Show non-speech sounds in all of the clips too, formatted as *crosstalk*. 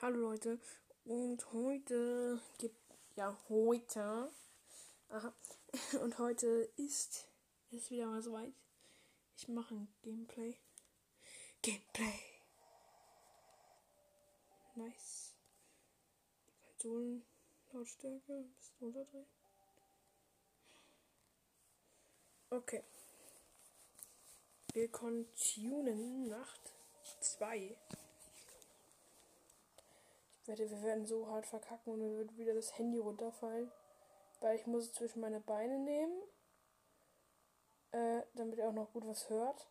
Hallo Leute und heute gibt ja heute aha, *laughs* und heute ist es wieder mal soweit. Ich mache ein Gameplay. Gameplay. Nice. Die Konsolen Lautstärke ein bisschen runterdrehen. Okay. Wir continuen Nacht 2 wette, wir werden so hart verkacken und mir wird wieder das Handy runterfallen. Weil ich muss es zwischen meine Beine nehmen. Äh, damit er auch noch gut was hört.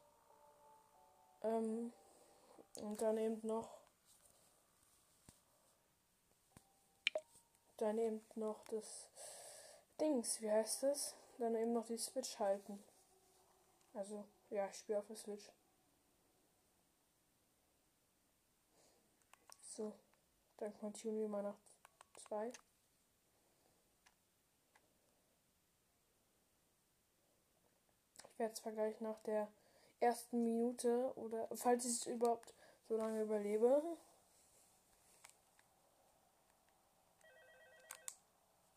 Ähm, und dann eben noch. Dann eben noch das Dings, wie heißt das? Dann eben noch die Switch halten. Also, ja, ich spiele auf der Switch. So. Dann continue wir mal nach zwei. Ich werde zwar gleich nach der ersten Minute oder falls ich es überhaupt so lange überlebe.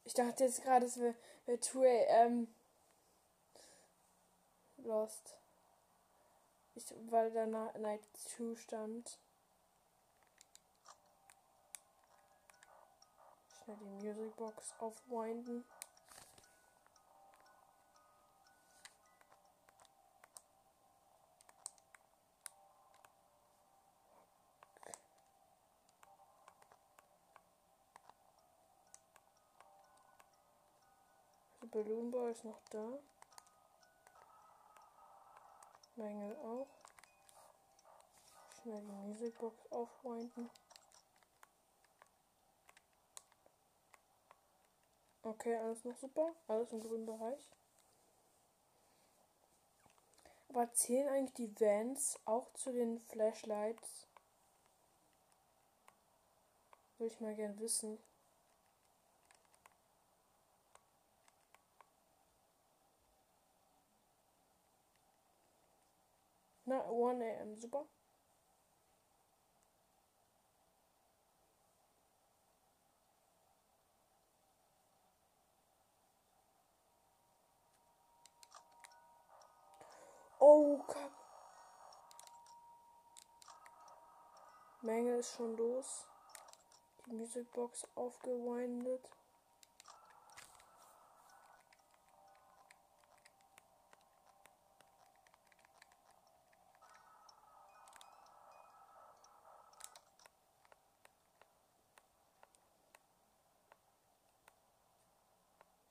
Ich dachte jetzt gerade, es wäre wär 2 am. Lost. Ich, weil da Night 2 stand. Schnell die Musicbox aufwinden. Der Balloon Boy ist noch da. Mängel auch. Schnell die Musicbox aufwinden. Okay, alles noch super. Alles im grünen Bereich. Aber zählen eigentlich die Vans auch zu den Flashlights? Würde ich mal gern wissen. Na, 1 am, super. Oh, Kack. Menge ist schon los. Die Musicbox aufgewindet.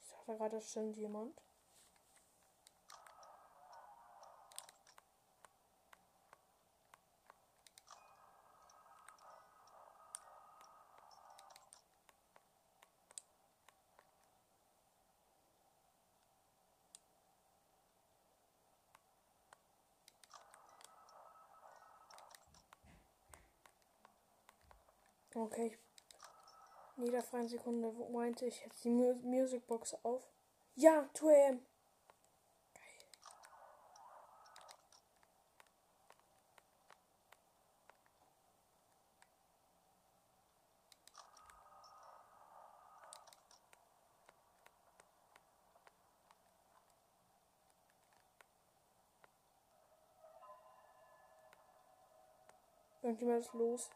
Ich dachte gerade, da stimmt jemand. Okay. In jeder freien Sekunde meinte ich jetzt die Mu Musicbox auf. Ja, 2 am. Irgendjemand ist los.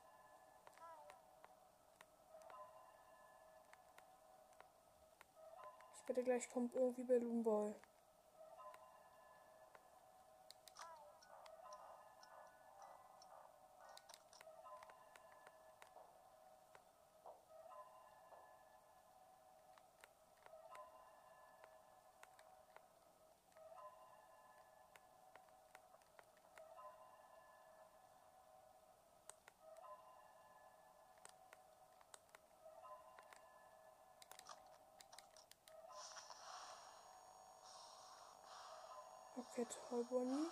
Gleich kommt irgendwie Balloon Boy. Bonnie.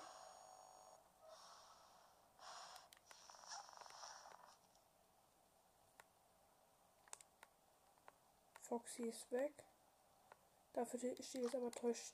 Foxy ist weg. Dafür steht jetzt aber täuscht.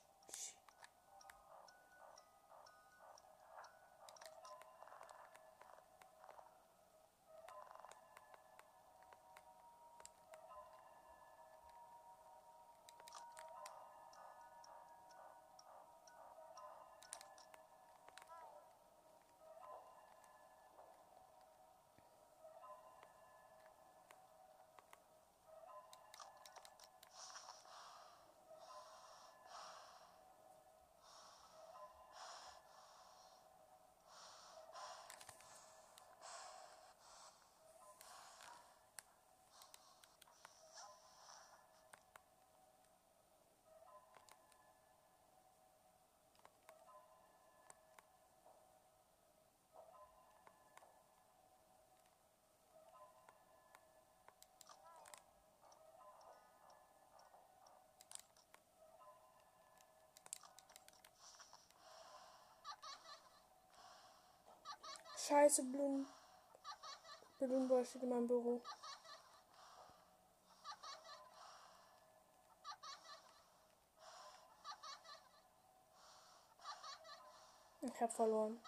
Scheiße, Balloon. Balloon Boy steht in meinem Büro. Ich hab verloren.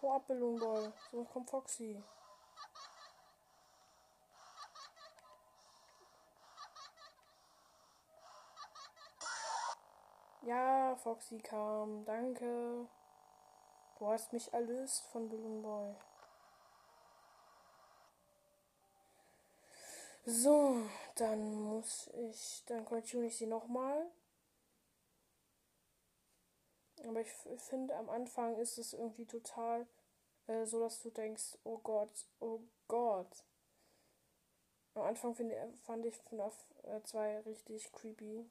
Hau ab, Balloon Boy. So kommt Foxy. Ja, Foxy kam. Danke. Du hast mich erlöst von Balloon Boy. So, dann muss ich, dann continue ich sie nochmal. Aber ich finde, am Anfang ist es irgendwie total äh, so, dass du denkst, oh Gott, oh Gott. Am Anfang find, fand ich FNAF 2 äh, richtig creepy.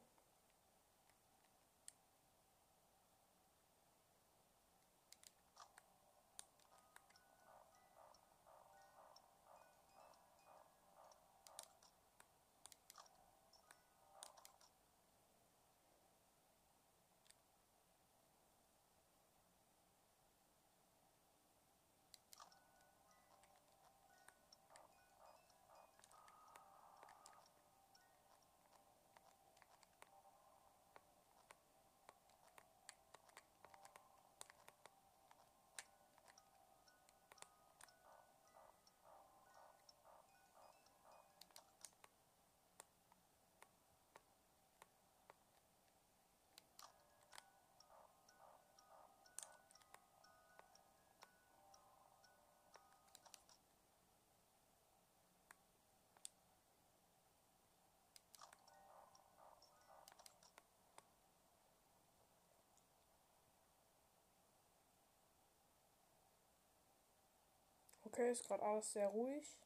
Okay, ist gerade alles sehr ruhig.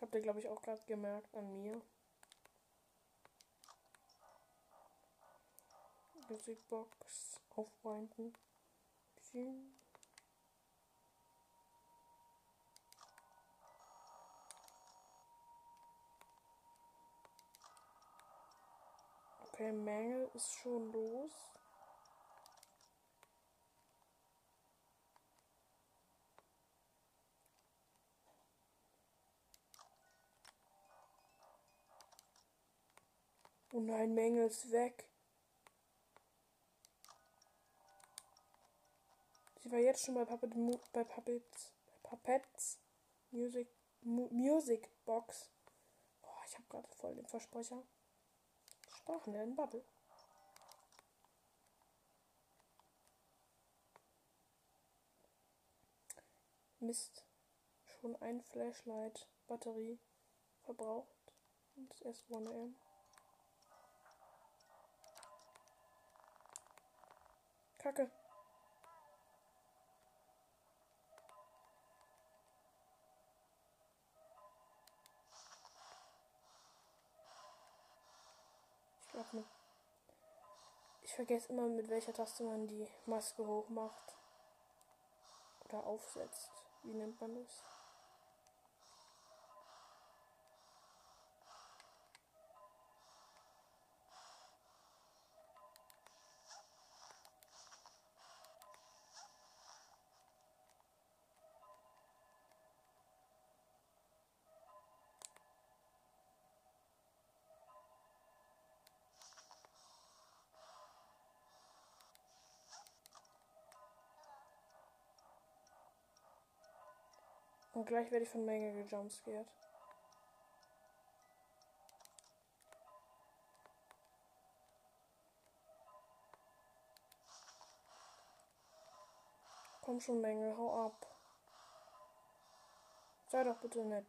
Habt ihr, glaube ich, auch gerade gemerkt an mir. Musikbox aufwinden. Okay, Mängel ist schon los. Oh nein, Menge ist weg. Sie war jetzt schon bei Puppet, bei Puppets, Puppets Music, Music Box. Oh, ich habe gerade voll den Versprecher. Sprachen in Bubble. Mist. Schon ein Flashlight Batterie verbraucht. Und das erste 1 Kacke. Ich glaube mit. Ich vergesse immer, mit welcher Taste man die Maske hoch macht. Oder aufsetzt. Wie nennt man das? Und gleich werde ich von Menge gejumpscared. Komm schon, Menge, hau ab. Sei doch bitte nett.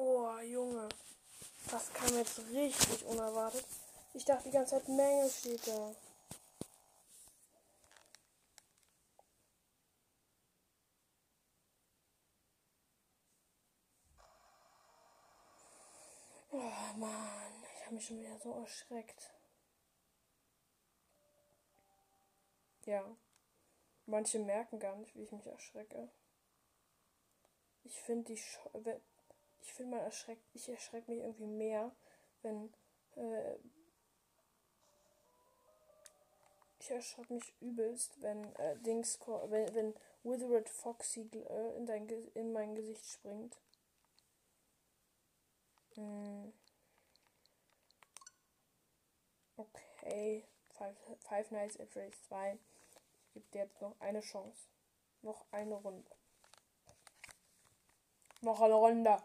Oh, Junge. Das kam jetzt richtig unerwartet. Ich dachte die ganze Zeit, Menge steht da. Oh Mann, ich habe mich schon wieder so erschreckt. Ja. Manche merken gar nicht, wie ich mich erschrecke. Ich finde die Sch ich finde man erschreckt, ich erschrecke mich irgendwie mehr, wenn äh, ich erschrecke mich übelst, wenn äh, Dings wenn, wenn Withered Foxy äh, in, dein, in mein Gesicht springt. Hm. Okay, Five, Five Nights at Freddy's 2. Ich gebe dir jetzt noch eine Chance. Noch eine Runde. Noch eine Runde.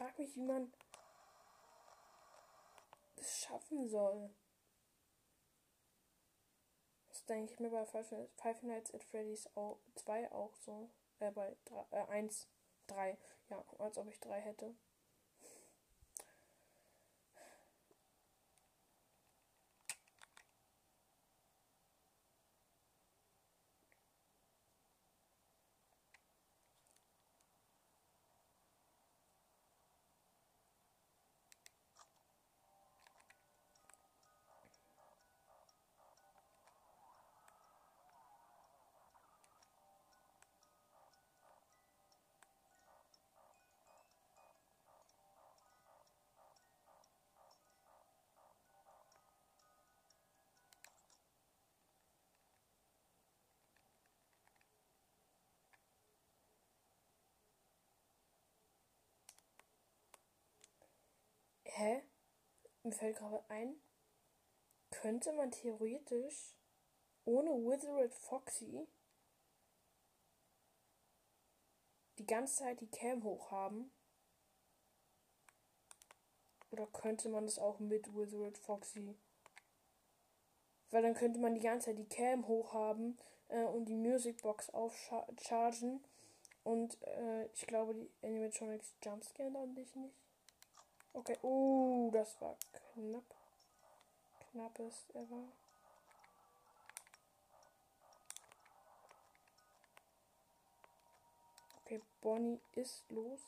Frage mich, wie man das schaffen soll. Das denke ich mir bei Five Nights at Freddy's 2 auch so. Äh, bei 1, 3. Äh, ja, als ob ich 3 hätte. Hä? Mir fällt gerade ein, könnte man theoretisch ohne Withered Foxy die ganze Zeit die Cam hochhaben? Oder könnte man das auch mit Withered Foxy? Weil dann könnte man die ganze Zeit die Cam hochhaben äh, und die Musicbox aufchargen. Und äh, ich glaube, die Animatronics Jumpscare dann dich nicht. Okay, uh, das war knapp. Knappes ever. Okay, Bonnie ist los.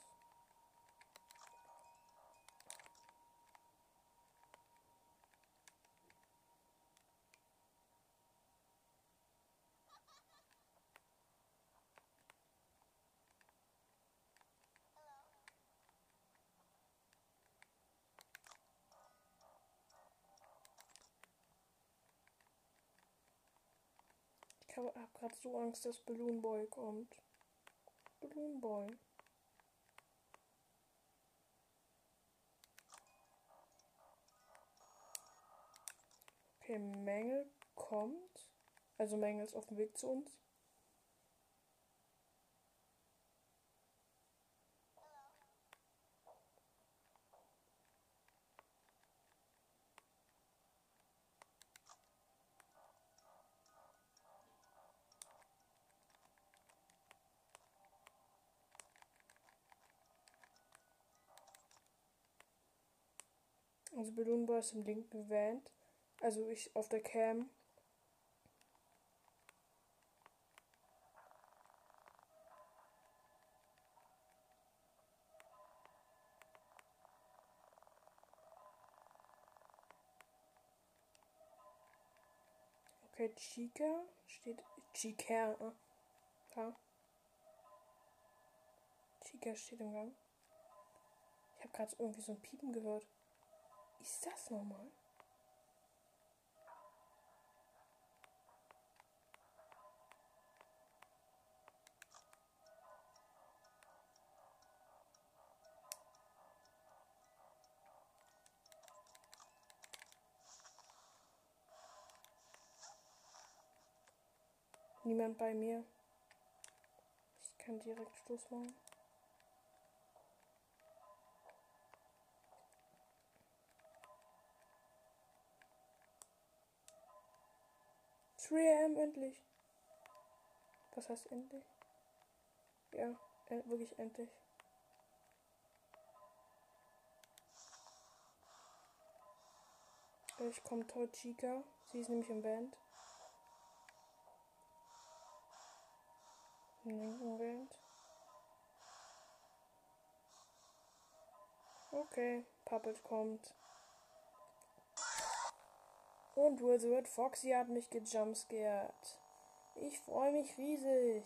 Habe hab gerade so Angst, dass Balloon Boy kommt. Balloon Boy. Okay, Mängel kommt. Also Mängel ist auf dem Weg zu uns. Also Balloon Boy ist im linken Vent. Also ich auf der Cam. Okay, Chica steht. Chica. Da. Chica steht im Gang. Ich habe gerade irgendwie so ein Piepen gehört ist das nochmal? Niemand bei mir. Ich kann direkt Schluss machen. 3am endlich. Was heißt endlich? Ja, äh, wirklich endlich. Äh, ich komme Todd Chica. Sie ist nämlich im Band. Im linken Band. Okay, Puppet kommt. Und Wizard Foxy hat mich gejumpscared. Ich freue mich riesig.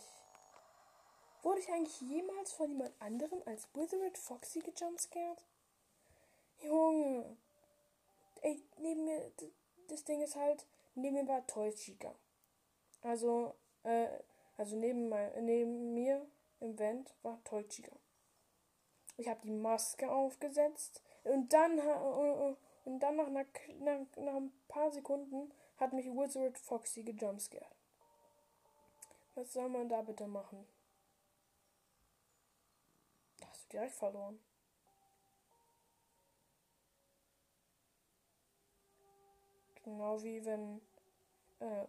Wurde ich eigentlich jemals von jemand anderem als Wizard Foxy gejumpscared? Junge. Ey, neben mir, das Ding ist halt, neben mir war Toy Chica. Also, äh, also neben, mein, neben mir im Vent war Toy Chica. Ich habe die Maske aufgesetzt und dann, und dann nach, nach, nach, nach ein paar Sekunden hat mich Wizard Foxy gejumpscared. Was soll man da bitte machen? Da hast du direkt verloren. Genau wie wenn äh,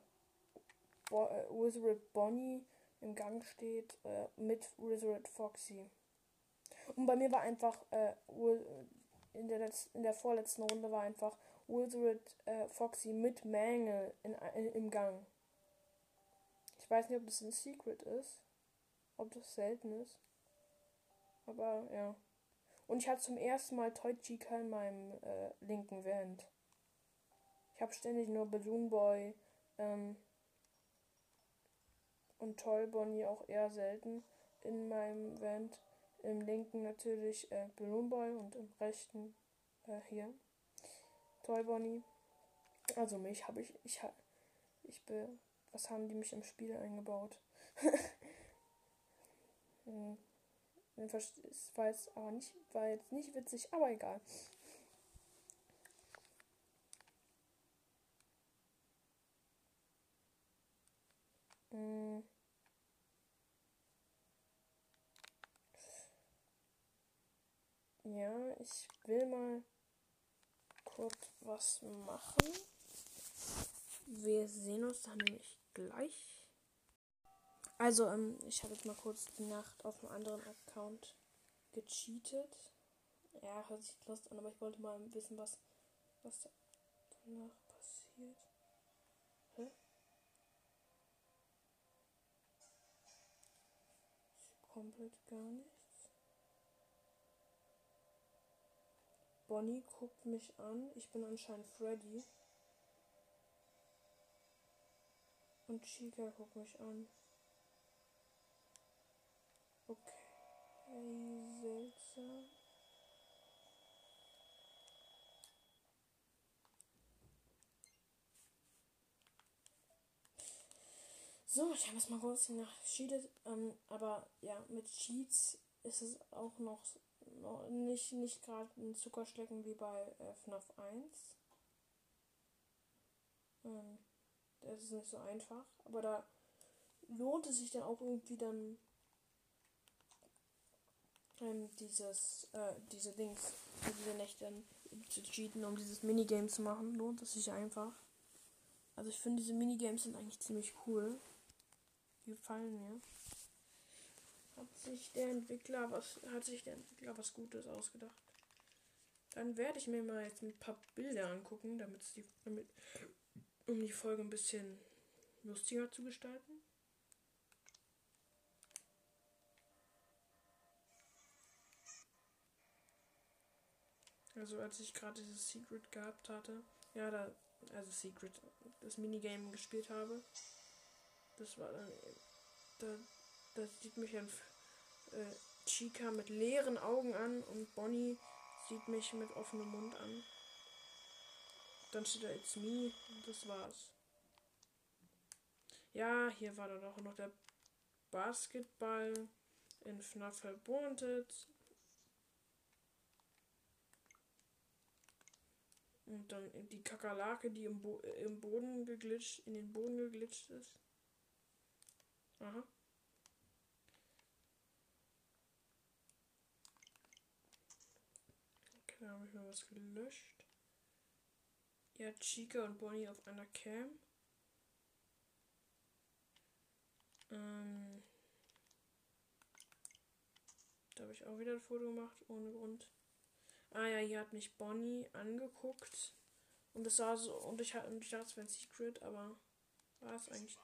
Bo äh, Wizard Bonnie im Gang steht äh, mit Wizard Foxy. Und bei mir war einfach äh, in, der in der vorletzten Runde war einfach Wizard äh, Foxy mit Mangel in, in, im Gang. Ich weiß nicht, ob das ein Secret ist. Ob das selten ist. Aber ja. Und ich hatte zum ersten Mal Toy Chica in meinem äh, linken Vent. Ich habe ständig nur Balloon Boy ähm, und Toy Bonnie auch eher selten in meinem Vent. Im linken natürlich äh, Balloon und im rechten äh, hier Toy Bonnie. Also mich habe ich, ich, ich bin was haben die mich im Spiel eingebaut? *laughs* hm. Es war jetzt aber nicht, war jetzt nicht witzig, aber egal. Hm. Ja, ich will mal kurz was machen. Wir sehen uns dann nämlich gleich. Also, ähm, ich habe jetzt mal kurz die Nacht auf einem anderen Account gecheatet. Ja, hört sich lustig an, aber ich wollte mal wissen, was, was danach passiert. Hä? Komplett gar nichts. Bonnie guckt mich an. Ich bin anscheinend Freddy. Und Chica guckt mich an. Okay, seltsam. So, ich habe es mal kurz nachgecheatet. Ähm, aber ja, mit Cheats ist es auch noch nicht, nicht gerade ein Zuckerschlecken wie bei äh, FNAF 1. Ähm, das ist nicht so einfach. Aber da lohnt es sich dann auch irgendwie dann ähm, dieses, äh, diese Dings, diese Nächte zu cheaten, um dieses Minigame zu machen, lohnt es sich einfach. Also ich finde diese Minigames sind eigentlich ziemlich cool. Die gefallen mir. Hat sich der Entwickler was, hat sich der Entwickler was Gutes ausgedacht. Dann werde ich mir mal jetzt ein paar Bilder angucken, damit, die, damit um die Folge ein bisschen lustiger zu gestalten. Also als ich gerade dieses Secret gehabt hatte, ja, da, also Secret, das Minigame gespielt habe, das war dann, da, da sieht mich ein äh, Chica mit leeren Augen an und Bonnie sieht mich mit offenem Mund an. Dann steht da It's Me und das war's. Ja, hier war dann auch noch der Basketball in FNAF Wanted. Und dann die Kakerlake, die im, Bo im Boden geglitscht, in den Boden geglitscht ist. Aha. Okay, da habe ich mal was gelöscht. Ja, Chica und Bonnie auf einer Cam. Ähm, da habe ich auch wieder ein Foto gemacht, ohne Grund. Ah ja, hier hat mich Bonnie angeguckt. Und das war so, und ich, und ich dachte, es wäre ein Secret, aber war es eigentlich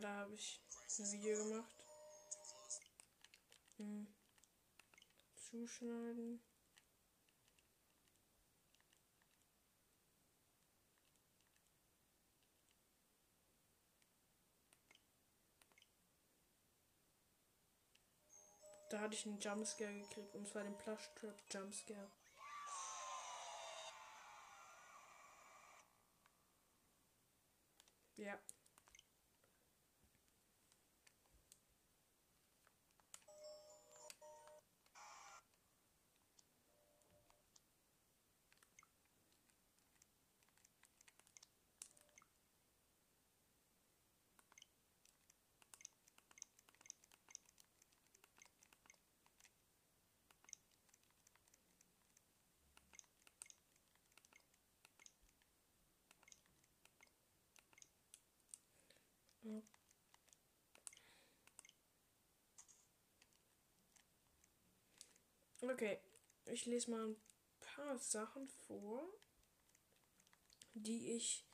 Da habe ich ein Video gemacht. Hm. Zuschneiden. Da hatte ich einen Jumpscare gekriegt und zwar den Plush Trap Jumpscare. Ja. Okay, ich lese mal ein paar Sachen vor, die ich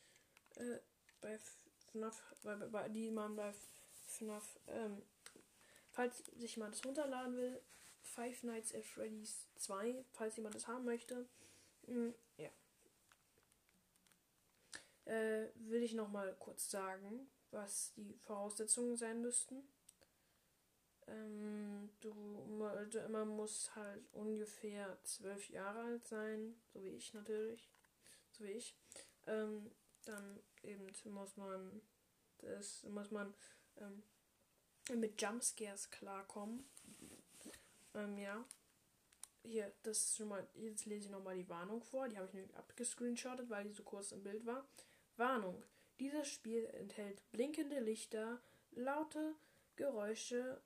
äh, bei FNAF, bei, bei, die man bei FNAF, ähm, falls sich jemand das runterladen will, Five Nights at Freddy's 2, falls jemand das haben möchte. Mh, ja. Äh, will ich nochmal kurz sagen, was die Voraussetzungen sein müssten. Ähm, du, man muss halt ungefähr zwölf Jahre alt sein, so wie ich natürlich, so wie ich. Ähm, dann eben muss man, das muss man ähm, mit Jumpscares klarkommen. Ähm, ja. Hier, das ist schon mal, jetzt lese ich nochmal die Warnung vor. Die habe ich nämlich abgescreenshottet, weil die so kurz im Bild war. Warnung. Dieses Spiel enthält blinkende Lichter, laute Geräusche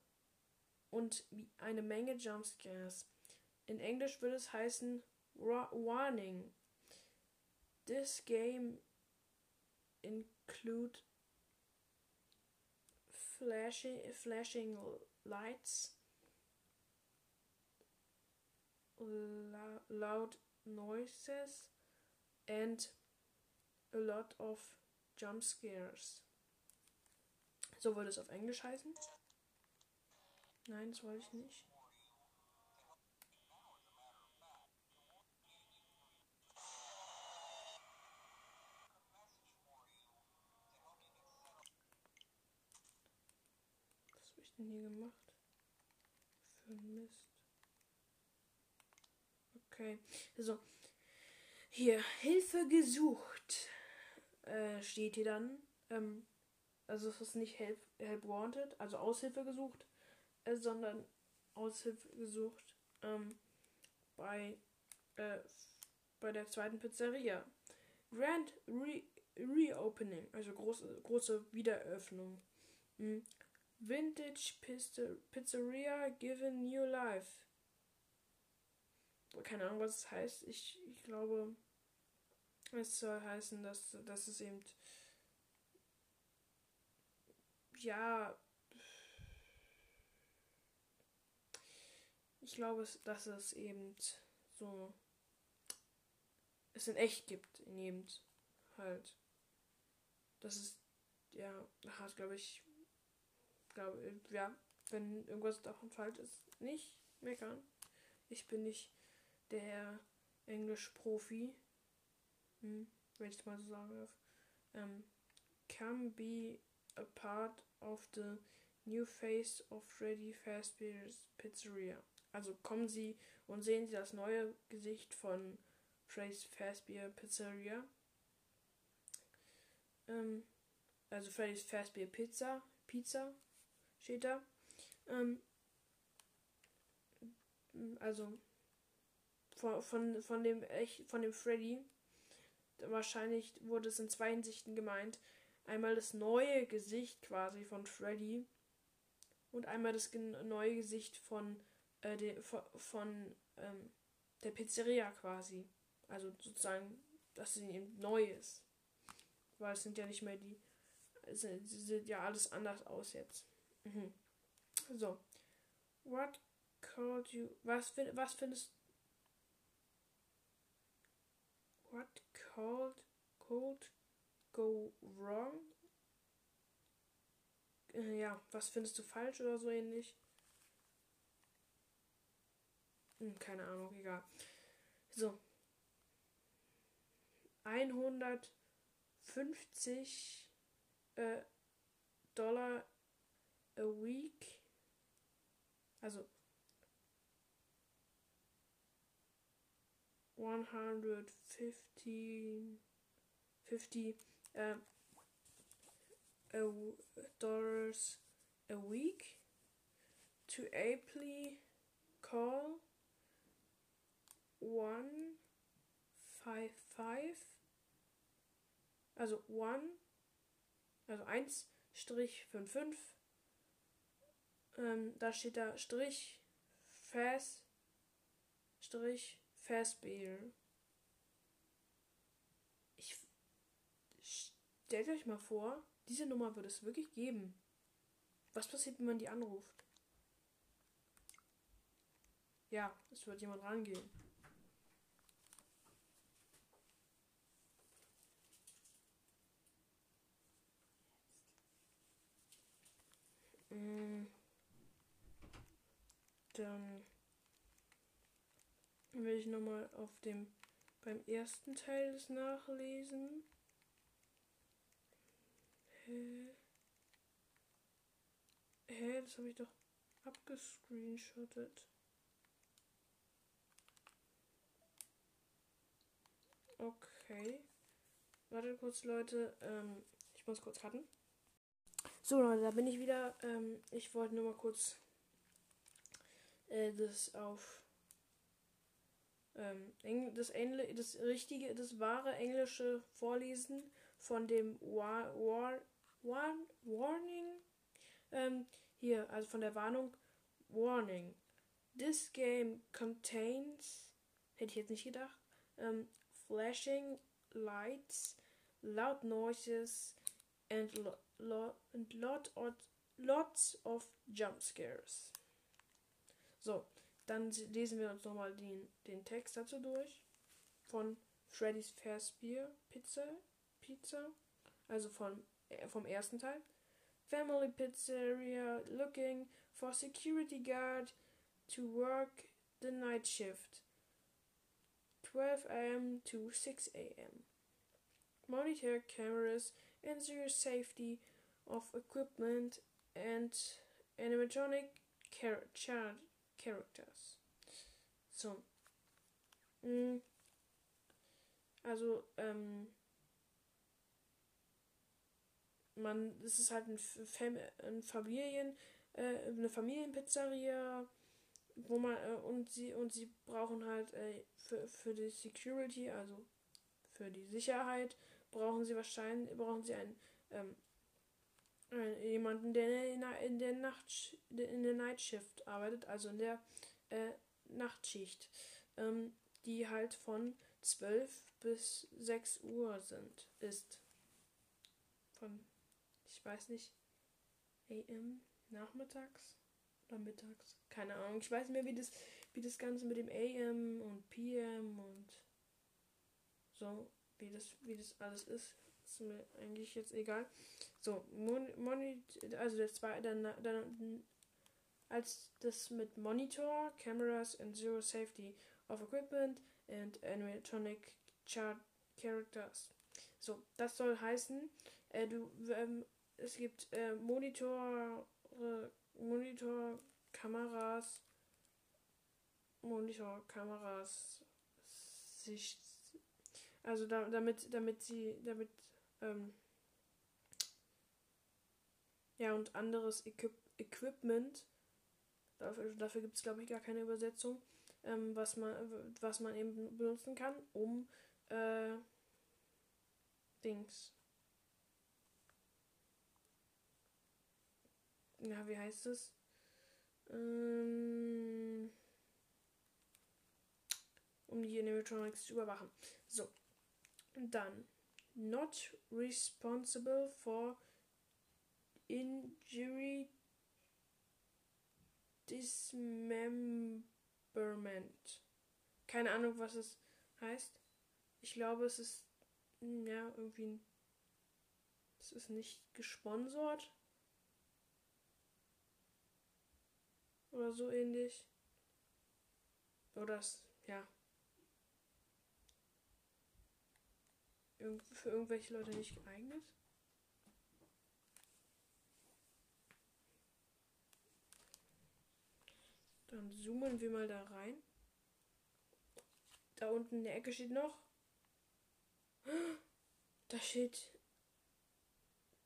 und eine Menge Jumpscares. In Englisch würde es heißen Warning. This game include flashing, flashing lights, loud noises, and a lot of jump scares. So würde es auf Englisch heißen. Nein, das wollte ich nicht. Was habe ich denn hier gemacht? Für Mist. Okay, so. Hier, Hilfe gesucht. Äh, steht hier dann. Ähm, also es ist nicht Help, Help Wanted, also Aushilfe gesucht, äh, sondern Aushilfe gesucht ähm, bei, äh, bei der zweiten Pizzeria. Grand Re Reopening, also große, große Wiedereröffnung. Mhm. Vintage Pizzeria given new life. Keine Ahnung, was es heißt. Ich, ich glaube, es soll heißen, dass, dass es eben ja ich glaube, dass es eben so es in echt gibt, in eben halt. Das ist ja hart, glaube ich. Glaube ja, wenn irgendwas davon falsch ist, nicht meckern. Ich bin nicht der Englisch-Profi, hm, wenn ich es mal so sagen darf. Ähm, can be a part of the new face of Freddy Fazbear's Pizzeria. Also kommen Sie und sehen Sie das neue Gesicht von Freddy's Fazbear Pizzeria. Ähm, also Freddy's Fazbear Pizza, Pizza steht da. Ähm, also von, von, von dem echt von dem Freddy wahrscheinlich wurde es in zwei Hinsichten gemeint. Einmal das neue Gesicht quasi von Freddy und einmal das neue Gesicht von äh, de, von, ähm, der Pizzeria quasi. Also sozusagen, dass sie eben neu ist. Weil es sind ja nicht mehr die. Sie sieht ja alles anders aus jetzt. Mhm. So. What called you. Was, was findest What called could go wrong? äh, ja, was findest du falsch oder so ähnlich? Hm, keine Ahnung, egal. So. 150 äh, Dollar a week. Also 150 50 uh, dollars a week to apply call one five five. Also one also 1 Strich 55 ähm, da steht da Strich Fast Strich Fastbill. Ich stellt euch mal vor diese Nummer wird es wirklich geben. Was passiert wenn man die anruft? Ja es wird jemand rangehen Dann will ich nochmal auf dem beim ersten Teil des nachlesen. Hä? Hä, das habe ich doch abgescreenshottet. Okay. Warte kurz, Leute. Ähm, ich muss kurz cutten. So, Leute, da bin ich wieder. Ähm, ich wollte nur mal kurz äh, das auf ähm, das, Engl das richtige, das wahre Englische vorlesen von dem War War War Warning. Ähm, hier, also von der Warnung Warning. This game contains, hätte ich jetzt nicht gedacht, ähm, flashing lights, loud noises and lo lo and lot of, lots of jump scares. So, dann lesen wir uns nochmal den, den Text dazu durch. Von Freddy's Fazbear Pizza, Pizza, also von, äh, vom ersten Teil. Family Pizzeria looking for security guard to work the night shift. 12 a.m. to 6 a.m. Monitor cameras ensure safety of equipment and animatronic char char characters. So. Mm. Also, ähm, man, es ist halt ein, Fam ein Familien, äh, eine Familienpizzeria, wo man, äh, und sie, und sie brauchen halt äh, für, für die Security, also für die Sicherheit, brauchen sie wahrscheinlich, brauchen sie einen, ähm, jemanden, der in der, Nacht, in der Nightshift arbeitet, also in der äh, Nachtschicht, ähm, die halt von 12 bis 6 Uhr sind, ist. Von, ich weiß nicht, AM, nachmittags oder mittags, keine Ahnung. Ich weiß nicht mehr, wie das, wie das Ganze mit dem AM und PM und so wie das, wie das alles ist, ist mir eigentlich jetzt egal. So, Mon also der zweite, dann, dann, als das mit Monitor, Cameras and Zero Safety of Equipment and Animatronic Chart Characters. So, das soll heißen, äh, du, ähm, es gibt äh, Monitor, äh, Monitor, Kameras, Monitor, Kameras, Sicht, also da, damit, damit sie, damit, ähm, ja, und anderes Equip Equipment, dafür, dafür gibt es, glaube ich, gar keine Übersetzung, ähm, was, man, was man eben benutzen kann, um, äh, Dings. Ja, wie heißt es? Ähm, um die Animatronics zu überwachen. So, dann not responsible for injury dismemberment. Keine Ahnung, was es heißt. Ich glaube, es ist hm, ja irgendwie es ist nicht gesponsert. Oder so ähnlich. Oder das, ja. Für irgendwelche Leute nicht geeignet. Dann zoomen wir mal da rein. Da unten in der Ecke steht noch. Da steht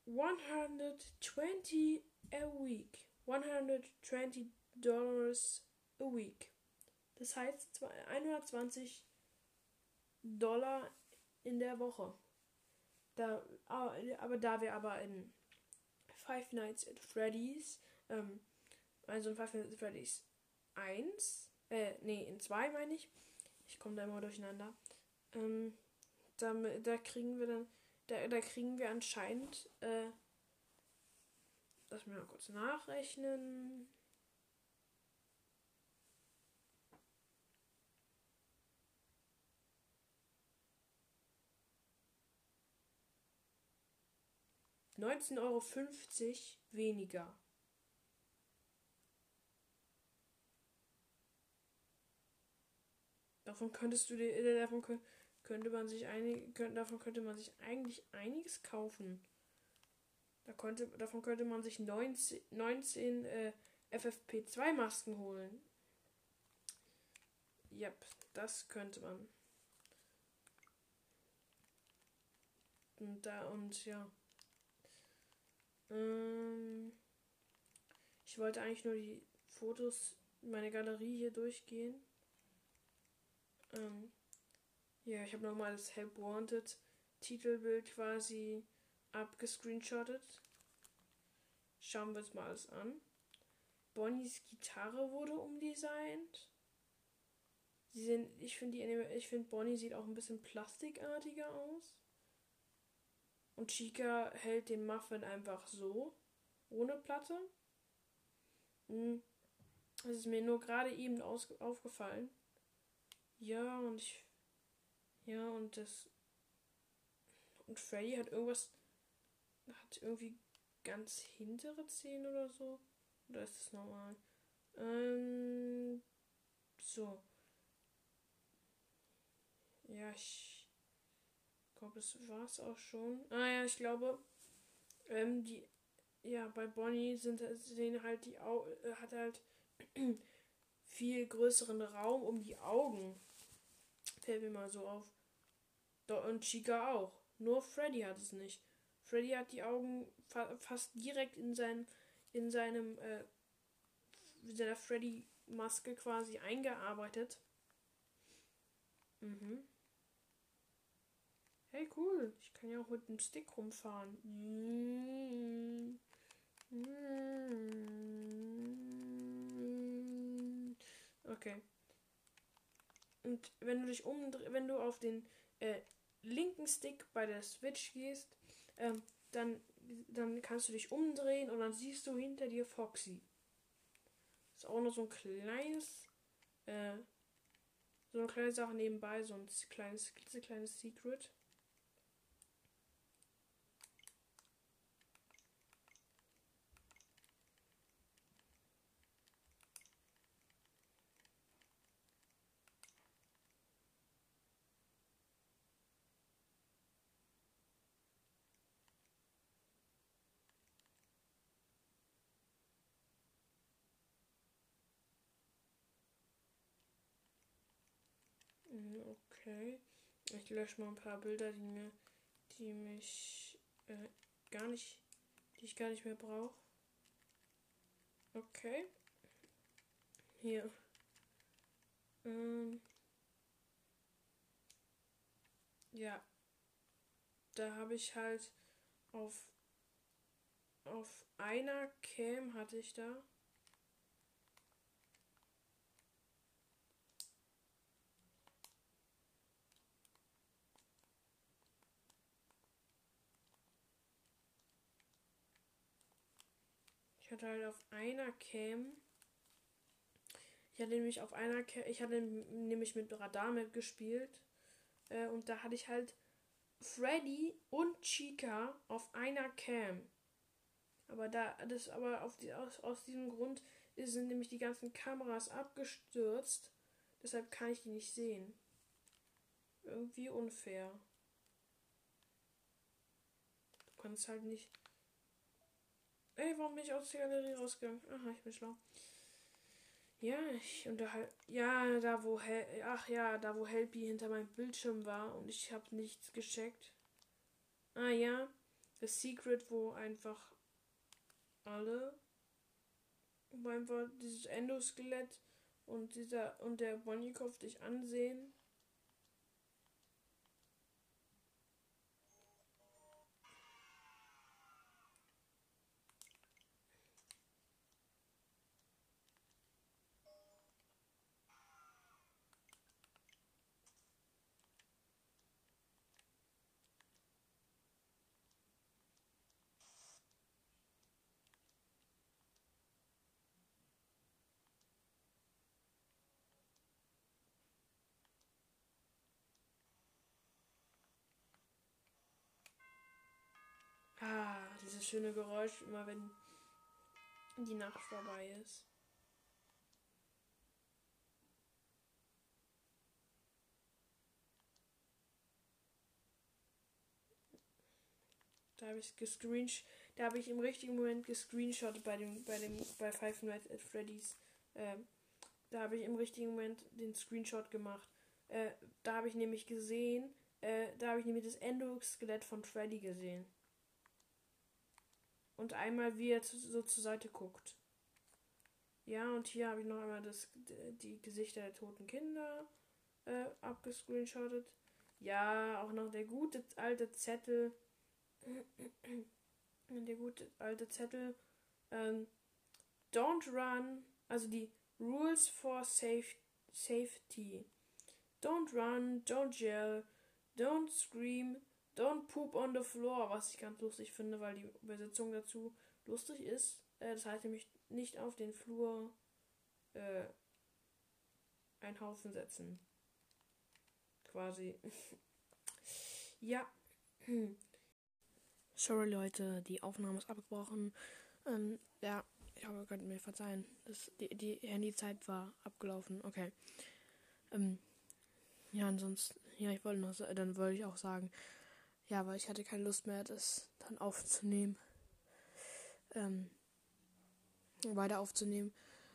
120 a week. 120 Dollars a week. Das heißt 120 Dollar in der Woche. Da, aber da wir aber in Five Nights at Freddy's, ähm, also in Five Nights at Freddy's 1, äh, nee, in 2 meine ich, ich komme da immer durcheinander, ähm, da, da kriegen wir dann, da, da kriegen wir anscheinend, äh, lass mich mal kurz nachrechnen, 19,50 Euro weniger. Davon könntest du dir, äh, davon könnte man sich einig, davon könnte man sich eigentlich einiges kaufen. Da konnte, davon könnte man sich 19, 19 äh, FFP2 Masken holen. Yep, das könnte man. Und da und ja. Ähm, ich wollte eigentlich nur die Fotos, meine Galerie hier durchgehen. Ähm, ja, ich habe nochmal das Help Wanted Titelbild quasi abgescreenshottet. Schauen wir uns mal alles an. Bonnies Gitarre wurde umdesignt. Sie sind, ich finde ich finde Bonnie sieht auch ein bisschen plastikartiger aus. Und Chica hält den Muffin einfach so, ohne Platte. Hm. Das ist mir nur gerade eben aufgefallen. Ja, und ich. Ja, und das. Und Freddy hat irgendwas. Hat irgendwie ganz hintere Zähne oder so. Oder ist das normal? Ähm. So. Ja, ich glaube, das war es auch schon. Ah ja, ich glaube, ähm, die, ja, bei Bonnie sind sehen halt die Au äh, hat halt *clears throat* viel größeren Raum um die Augen. Fällt mir mal so auf. Und Chica auch. Nur Freddy hat es nicht. Freddy hat die Augen fa fast direkt in sein, in seinem, äh, in seiner Freddy-Maske quasi eingearbeitet. Mhm. Hey, cool. Ich kann ja auch mit dem Stick rumfahren. Okay. Und wenn du dich um, wenn du auf den äh, linken Stick bei der Switch gehst, ähm, dann, dann kannst du dich umdrehen und dann siehst du hinter dir Foxy. Ist auch noch so ein kleines, äh, so eine kleine Sache nebenbei, so ein kleines, klitzekleines Secret. Okay. Ich lösche mal ein paar Bilder, die mir, die mich äh, gar nicht, die ich gar nicht mehr brauche. Okay. Hier. Ähm. Ja. Da habe ich halt auf auf einer Cam hatte ich da Ich hatte halt auf einer Cam. Ich hatte nämlich auf einer Cam, ich hatte nämlich mit Radar mitgespielt. Äh, und da hatte ich halt Freddy und Chica auf einer Cam. Aber da, das aber auf die, aus, aus diesem Grund sind nämlich die ganzen Kameras abgestürzt. Deshalb kann ich die nicht sehen. Irgendwie unfair. Du kannst halt nicht. Ey, warum bin ich aus der Galerie rausgegangen? Aha, ich bin schlau. Ja, ich unterhalte. Ja, da wo Hel Ach ja, da wo Helpy hinter meinem Bildschirm war und ich habe nichts gecheckt. Ah ja, das Secret, wo einfach alle, wo einfach dieses Endoskelett und dieser und der Bonnikopf dich ansehen. Ah, dieses schöne Geräusch, immer wenn die Nacht vorbei ist. Da habe ich gescreenshot, da habe ich im richtigen Moment gescreenshot bei dem, bei dem, bei Five Nights at Freddy's. Ähm, da habe ich im richtigen Moment den Screenshot gemacht. Äh, da habe ich nämlich gesehen, äh, da habe ich nämlich das Endoskelett von Freddy gesehen und einmal wie er so zur Seite guckt. Ja, und hier habe ich noch einmal das, die Gesichter der toten Kinder äh, abgescreenshottet. Ja, auch noch der gute alte Zettel. *clears throat* der gute alte Zettel. Ähm, don't run. Also die Rules for safe, Safety. Don't run, don't yell, don't scream, Don't poop on the floor, was ich ganz lustig finde, weil die Übersetzung dazu lustig ist. Äh, das heißt nämlich nicht auf den Flur äh, einen Haufen setzen. Quasi. *laughs* ja. *clears throat* Sorry Leute, die Aufnahme ist abgebrochen. Ähm, ja, ich hoffe, ihr könnt mir verzeihen. Das, die, die Handyzeit war abgelaufen. Okay. Ähm, ja, ansonsten, ja, ich wollte noch, dann wollte ich auch sagen, ja, weil ich hatte keine Lust mehr, das dann aufzunehmen. Ähm, weiter aufzunehmen.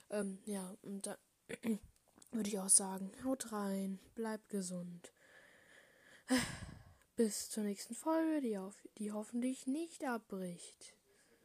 Ähm, ja, und da *clears throat* würde ich auch sagen, haut rein, bleibt gesund. Bis zur nächsten Folge, die, auf, die hoffentlich nicht abbricht.